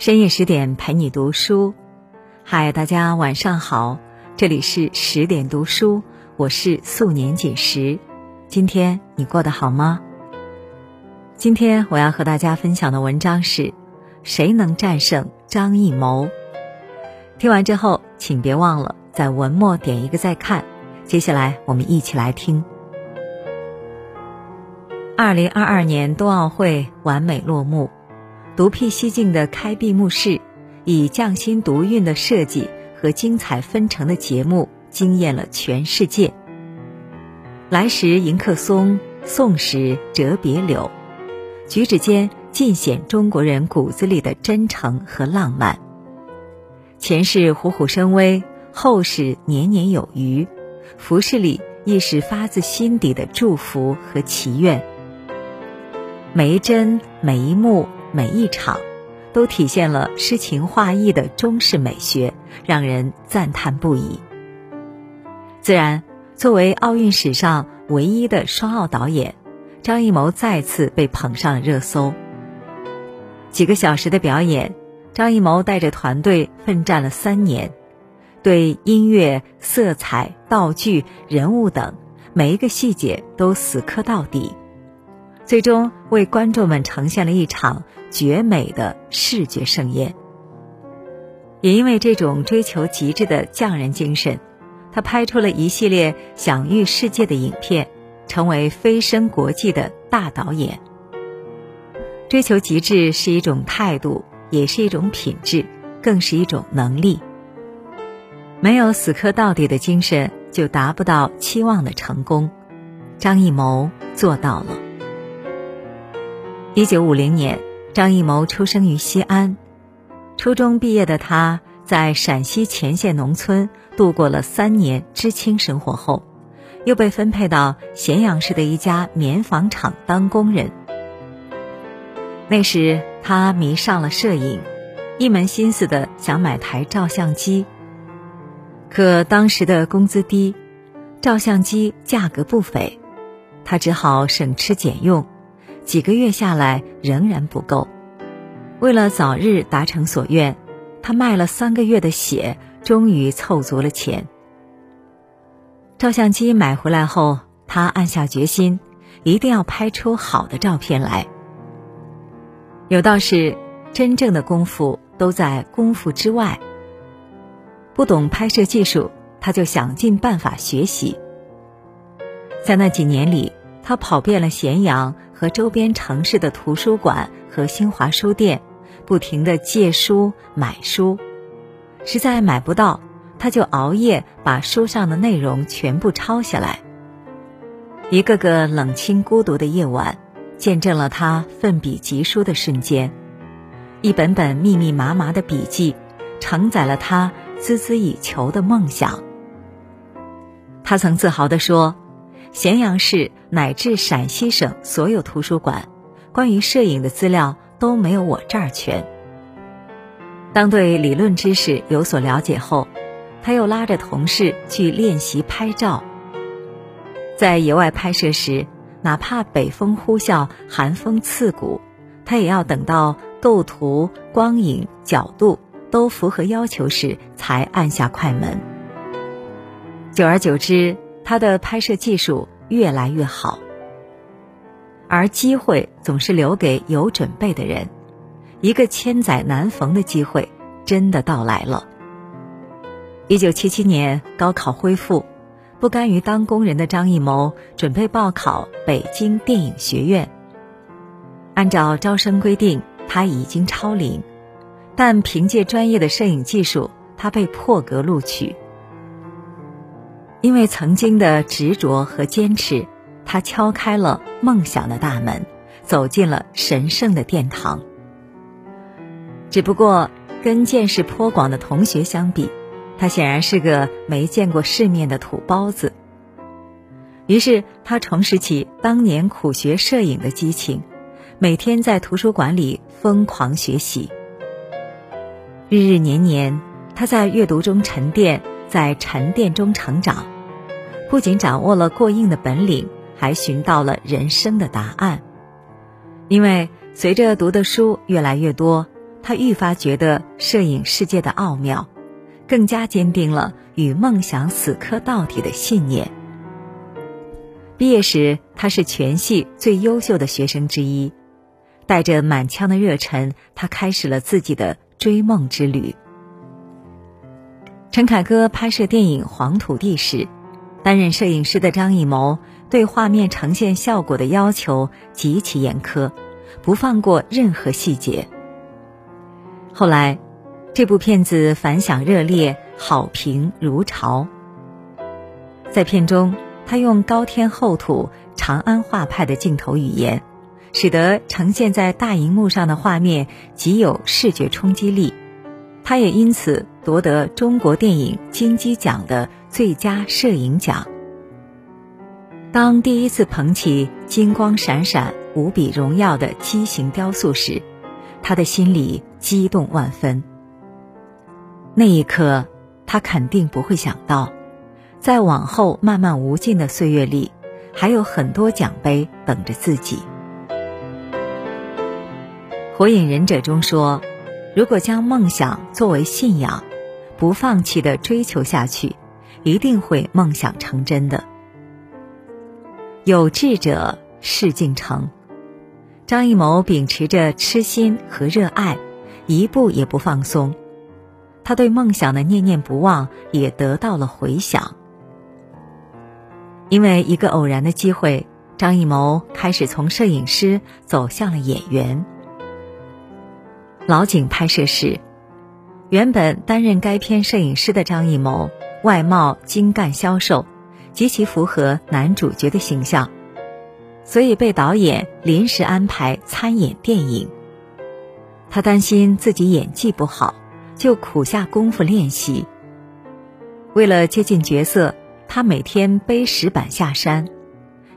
深夜十点陪你读书，嗨，大家晚上好，这里是十点读书，我是素年锦时。今天你过得好吗？今天我要和大家分享的文章是：谁能战胜张艺谋？听完之后，请别忘了在文末点一个再看。接下来我们一起来听。二零二二年冬奥会完美落幕。独辟蹊径的开闭幕式，以匠心独运的设计和精彩纷呈的节目惊艳了全世界。来时迎客松，送时折别柳，举止间尽显中国人骨子里的真诚和浪漫。前世虎虎生威，后世年年有余，服饰里亦是发自心底的祝福和祈愿。每一帧，每一幕。每一场，都体现了诗情画意的中式美学，让人赞叹不已。自然，作为奥运史上唯一的双奥导演，张艺谋再次被捧上了热搜。几个小时的表演，张艺谋带着团队奋战了三年，对音乐、色彩、道具、人物等每一个细节都死磕到底。最终为观众们呈现了一场绝美的视觉盛宴。也因为这种追求极致的匠人精神，他拍出了一系列享誉世界的影片，成为飞升国际的大导演。追求极致是一种态度，也是一种品质，更是一种能力。没有死磕到底的精神，就达不到期望的成功。张艺谋做到了。一九五零年，张艺谋出生于西安。初中毕业的他，在陕西乾县农村度过了三年知青生活后，又被分配到咸阳市的一家棉纺厂当工人。那时，他迷上了摄影，一门心思的想买台照相机。可当时的工资低，照相机价格不菲，他只好省吃俭用。几个月下来仍然不够，为了早日达成所愿，他卖了三个月的血，终于凑足了钱。照相机买回来后，他暗下决心，一定要拍出好的照片来。有道是，真正的功夫都在功夫之外。不懂拍摄技术，他就想尽办法学习。在那几年里，他跑遍了咸阳。和周边城市的图书馆和新华书店，不停的借书买书，实在买不到，他就熬夜把书上的内容全部抄下来。一个个冷清孤独的夜晚，见证了他奋笔疾书的瞬间。一本本密密麻麻的笔记，承载了他孜孜以求的梦想。他曾自豪地说。咸阳市乃至陕西省所有图书馆，关于摄影的资料都没有我这儿全。当对理论知识有所了解后，他又拉着同事去练习拍照。在野外拍摄时，哪怕北风呼啸、寒风刺骨，他也要等到构图、光影、角度都符合要求时才按下快门。久而久之。他的拍摄技术越来越好，而机会总是留给有准备的人。一个千载难逢的机会真的到来了。一九七七年高考恢复，不甘于当工人的张艺谋准备报考北京电影学院。按照招生规定，他已经超龄，但凭借专业的摄影技术，他被破格录取。因为曾经的执着和坚持，他敲开了梦想的大门，走进了神圣的殿堂。只不过跟见识颇广的同学相比，他显然是个没见过世面的土包子。于是他重拾起当年苦学摄影的激情，每天在图书馆里疯狂学习。日日年年，他在阅读中沉淀。在沉淀中成长，不仅掌握了过硬的本领，还寻到了人生的答案。因为随着读的书越来越多，他愈发觉得摄影世界的奥妙，更加坚定了与梦想死磕到底的信念。毕业时，他是全系最优秀的学生之一，带着满腔的热忱，他开始了自己的追梦之旅。陈凯歌拍摄电影《黄土地》时，担任摄影师的张艺谋对画面呈现效果的要求极其严苛，不放过任何细节。后来，这部片子反响热烈，好评如潮。在片中。他用高天厚土、长安画派的镜头语言，使得呈现在大荧幕上的画面极有视觉冲击力。他也因此夺得中国电影金鸡奖的最佳摄影奖。当第一次捧起金光闪闪、无比荣耀的畸形雕塑时，他的心里激动万分。那一刻，他肯定不会想到。在往后漫漫无尽的岁月里，还有很多奖杯等着自己。《火影忍者》中说：“如果将梦想作为信仰，不放弃的追求下去，一定会梦想成真的。”有志者事竟成。张艺谋秉持着痴心和热爱，一步也不放松。他对梦想的念念不忘，也得到了回响。因为一个偶然的机会，张艺谋开始从摄影师走向了演员。老井拍摄时，原本担任该片摄影师的张艺谋，外貌精干消瘦，极其符合男主角的形象，所以被导演临时安排参演电影。他担心自己演技不好，就苦下功夫练习。为了接近角色。他每天背石板下山，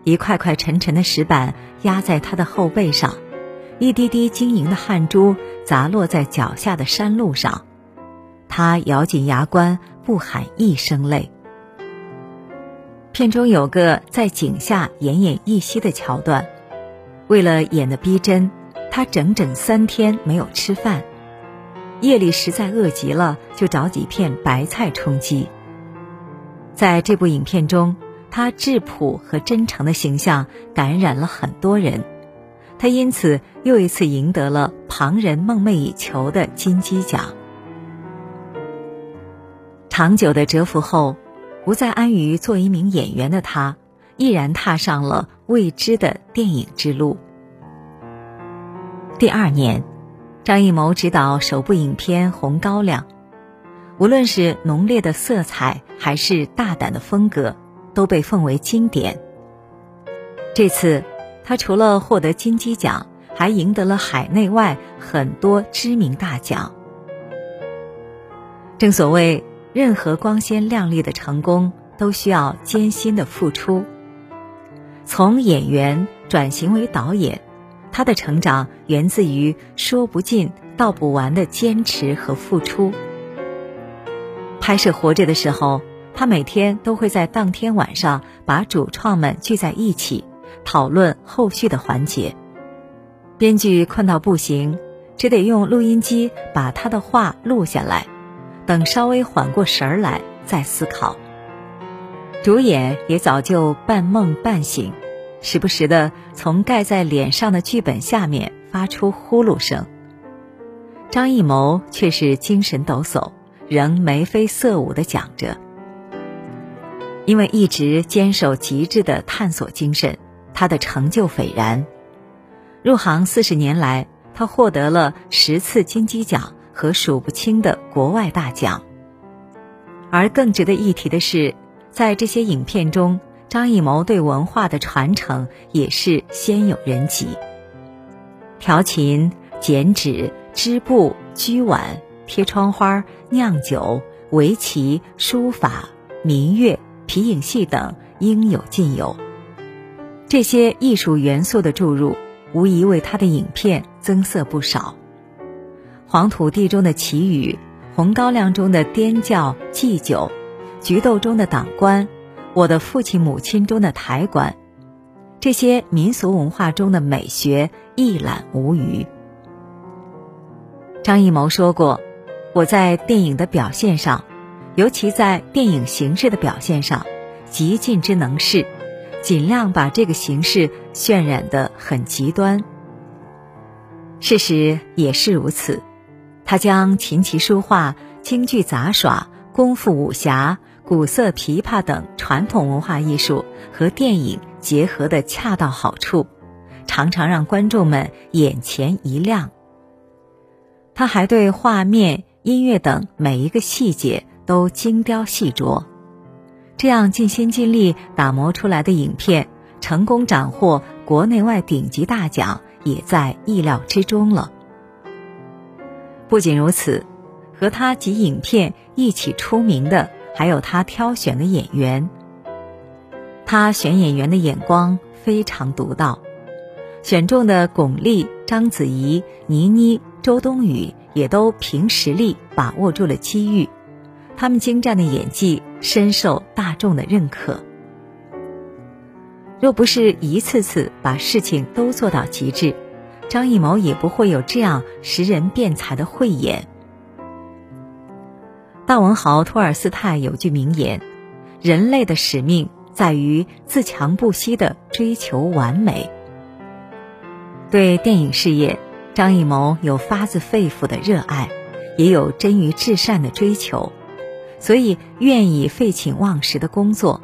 一块块沉沉的石板压在他的后背上，一滴滴晶莹的汗珠砸落在脚下的山路上。他咬紧牙关，不喊一声累。片中有个在井下奄奄一息的桥段，为了演得逼真，他整整三天没有吃饭，夜里实在饿极了，就找几片白菜充饥。在这部影片中，他质朴和真诚的形象感染了很多人，他因此又一次赢得了旁人梦寐以求的金鸡奖。长久的蛰伏后，不再安于做一名演员的他，毅然踏上了未知的电影之路。第二年，张艺谋执导首部影片《红高粱》。无论是浓烈的色彩，还是大胆的风格，都被奉为经典。这次，他除了获得金鸡奖，还赢得了海内外很多知名大奖。正所谓，任何光鲜亮丽的成功，都需要艰辛的付出。从演员转型为导演，他的成长源自于说不尽道不完的坚持和付出。拍摄《活着》的时候，他每天都会在当天晚上把主创们聚在一起，讨论后续的环节。编剧困到不行，只得用录音机把他的话录下来，等稍微缓过神儿来再思考。主演也早就半梦半醒，时不时的从盖在脸上的剧本下面发出呼噜声。张艺谋却是精神抖擞。仍眉飞色舞的讲着，因为一直坚守极致的探索精神，他的成就斐然。入行四十年来，他获得了十次金鸡奖和数不清的国外大奖。而更值得一提的是，在这些影片中，张艺谋对文化的传承也是先有人及。调琴、剪纸、织布、居碗。贴窗花、酿酒、围棋、书法、民乐、皮影戏等应有尽有。这些艺术元素的注入，无疑为他的影片增色不少。《黄土地》中的祈雨，《红高粱》中的颠叫祭酒，《菊豆》中的党官，《我的父亲母亲》中的抬棺，这些民俗文化中的美学一览无余。张艺谋说过：“我在电影的表现上，尤其在电影形式的表现上，极尽之能事，尽量把这个形式渲染得很极端。”事实也是如此，他将琴棋书画、京剧杂耍、功夫武侠、古色琵琶等传统文化艺术和电影结合得恰到好处，常常让观众们眼前一亮。他还对画面、音乐等每一个细节都精雕细琢，这样尽心尽力打磨出来的影片，成功斩获国内外顶级大奖，也在意料之中了。不仅如此，和他及影片一起出名的，还有他挑选的演员。他选演员的眼光非常独到，选中的巩俐、章子怡、倪妮。周冬雨也都凭实力把握住了机遇，他们精湛的演技深受大众的认可。若不是一次次把事情都做到极致，张艺谋也不会有这样识人辩才的慧眼。大文豪托尔斯泰有句名言：“人类的使命在于自强不息的追求完美。”对电影事业。张艺谋有发自肺腑的热爱，也有臻于至善的追求，所以愿意废寝忘食的工作。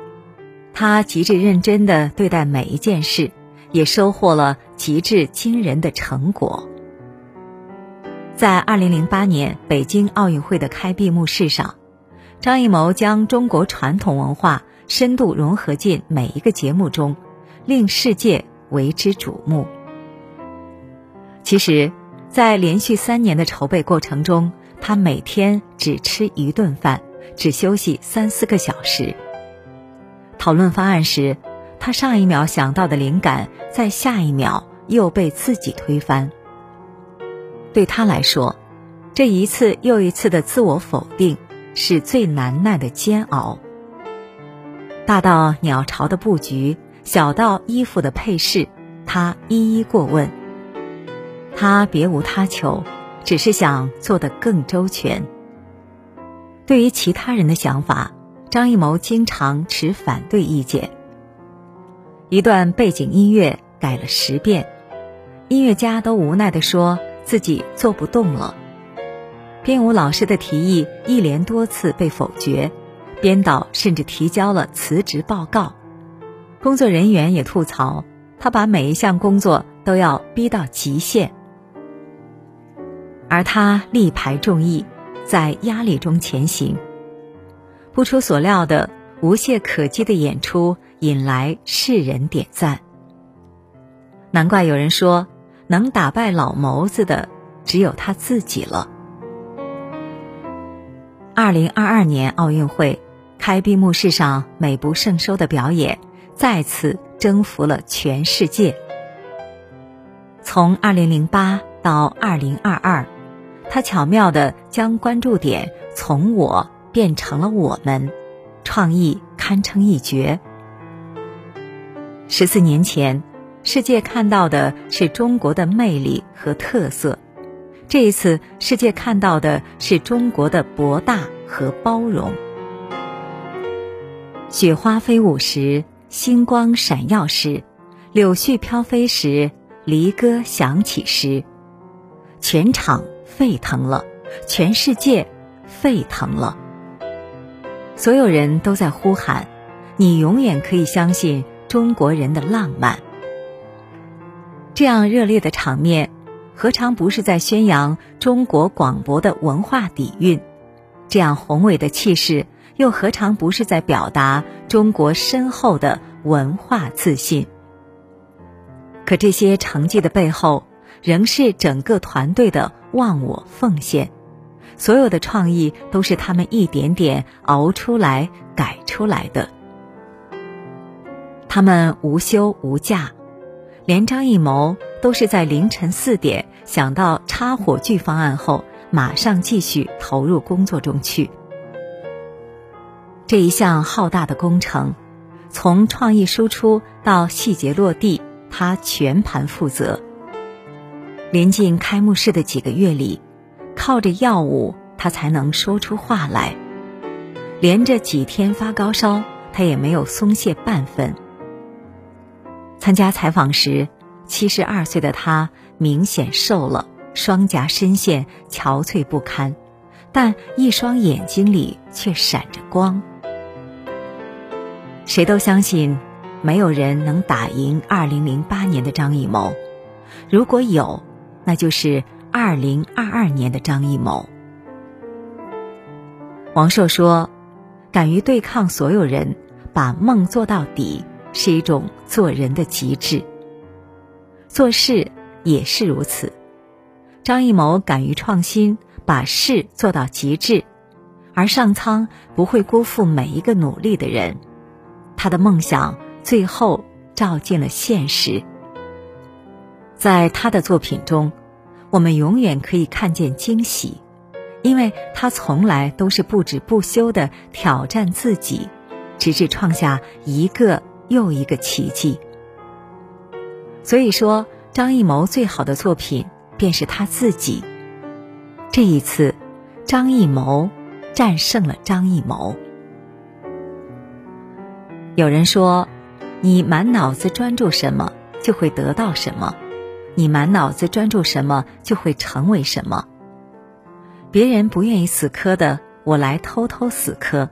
他极致认真的对待每一件事，也收获了极致惊人的成果。在二零零八年北京奥运会的开闭幕式上，张艺谋将中国传统文化深度融合进每一个节目中，令世界为之瞩目。其实，在连续三年的筹备过程中，他每天只吃一顿饭，只休息三四个小时。讨论方案时，他上一秒想到的灵感，在下一秒又被自己推翻。对他来说，这一次又一次的自我否定，是最难耐的煎熬。大到鸟巢的布局，小到衣服的配饰，他一一过问。他别无他求，只是想做得更周全。对于其他人的想法，张艺谋经常持反对意见。一段背景音乐改了十遍，音乐家都无奈地说自己做不动了。编舞老师的提议一连多次被否决，编导甚至提交了辞职报告。工作人员也吐槽他把每一项工作都要逼到极限。而他力排众议，在压力中前行。不出所料的无懈可击的演出引来世人点赞。难怪有人说，能打败老谋子的只有他自己了。二零二二年奥运会开闭幕式上美不胜收的表演，再次征服了全世界。从二零零八到二零二二。他巧妙的将关注点从我变成了我们，创意堪称一绝。十四年前，世界看到的是中国的魅力和特色；这一次，世界看到的是中国的博大和包容。雪花飞舞时，星光闪耀时，柳絮飘飞时，离歌响起时，全场。沸腾了，全世界沸腾了。所有人都在呼喊：“你永远可以相信中国人的浪漫。”这样热烈的场面，何尝不是在宣扬中国广博的文化底蕴？这样宏伟的气势，又何尝不是在表达中国深厚的文化自信？可这些成绩的背后，仍是整个团队的。忘我奉献，所有的创意都是他们一点点熬出来、改出来的。他们无休无假，连张艺谋都是在凌晨四点想到插火炬方案后，马上继续投入工作中去。这一项浩大的工程，从创意输出到细节落地，他全盘负责。临近开幕式的几个月里，靠着药物他才能说出话来。连着几天发高烧，他也没有松懈半分。参加采访时，七十二岁的他明显瘦了，双颊深陷，憔悴不堪，但一双眼睛里却闪着光。谁都相信，没有人能打赢二零零八年的张艺谋。如果有，那就是二零二二年的张艺谋。王朔说：“敢于对抗所有人，把梦做到底，是一种做人的极致。做事也是如此。张艺谋敢于创新，把事做到极致，而上苍不会辜负每一个努力的人。他的梦想最后照进了现实。在他的作品中，我们永远可以看见惊喜。”因为他从来都是不止不休的挑战自己，直至创下一个又一个奇迹。所以说，张艺谋最好的作品便是他自己。这一次，张艺谋战胜了张艺谋。有人说，你满脑子专注什么，就会得到什么；你满脑子专注什么，就会成为什么。别人不愿意死磕的，我来偷偷死磕；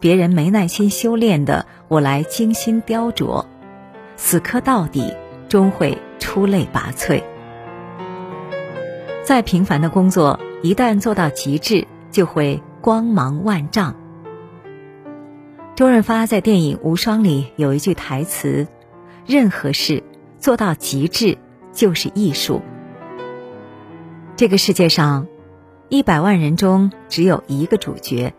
别人没耐心修炼的，我来精心雕琢。死磕到底，终会出类拔萃。再平凡的工作，一旦做到极致，就会光芒万丈。周润发在电影《无双》里有一句台词：“任何事做到极致，就是艺术。”这个世界上。一百万人中只有一个主角，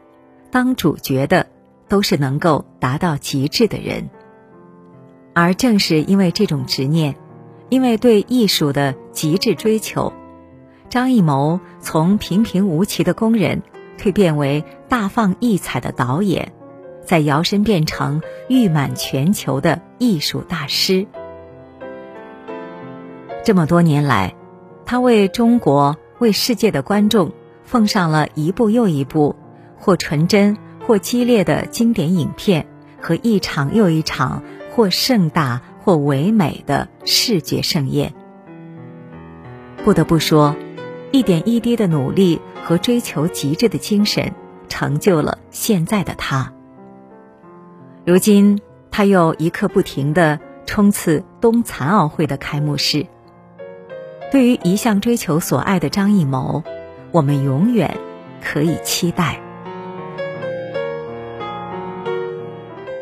当主角的都是能够达到极致的人。而正是因为这种执念，因为对艺术的极致追求，张艺谋从平平无奇的工人蜕变为大放异彩的导演，再摇身变成誉满全球的艺术大师。这么多年来，他为中国、为世界的观众。奉上了一部又一部，或纯真或激烈的经典影片，和一场又一场或盛大或唯美的视觉盛宴。不得不说，一点一滴的努力和追求极致的精神，成就了现在的他。如今，他又一刻不停的冲刺冬残奥会的开幕式。对于一向追求所爱的张艺谋。我们永远可以期待。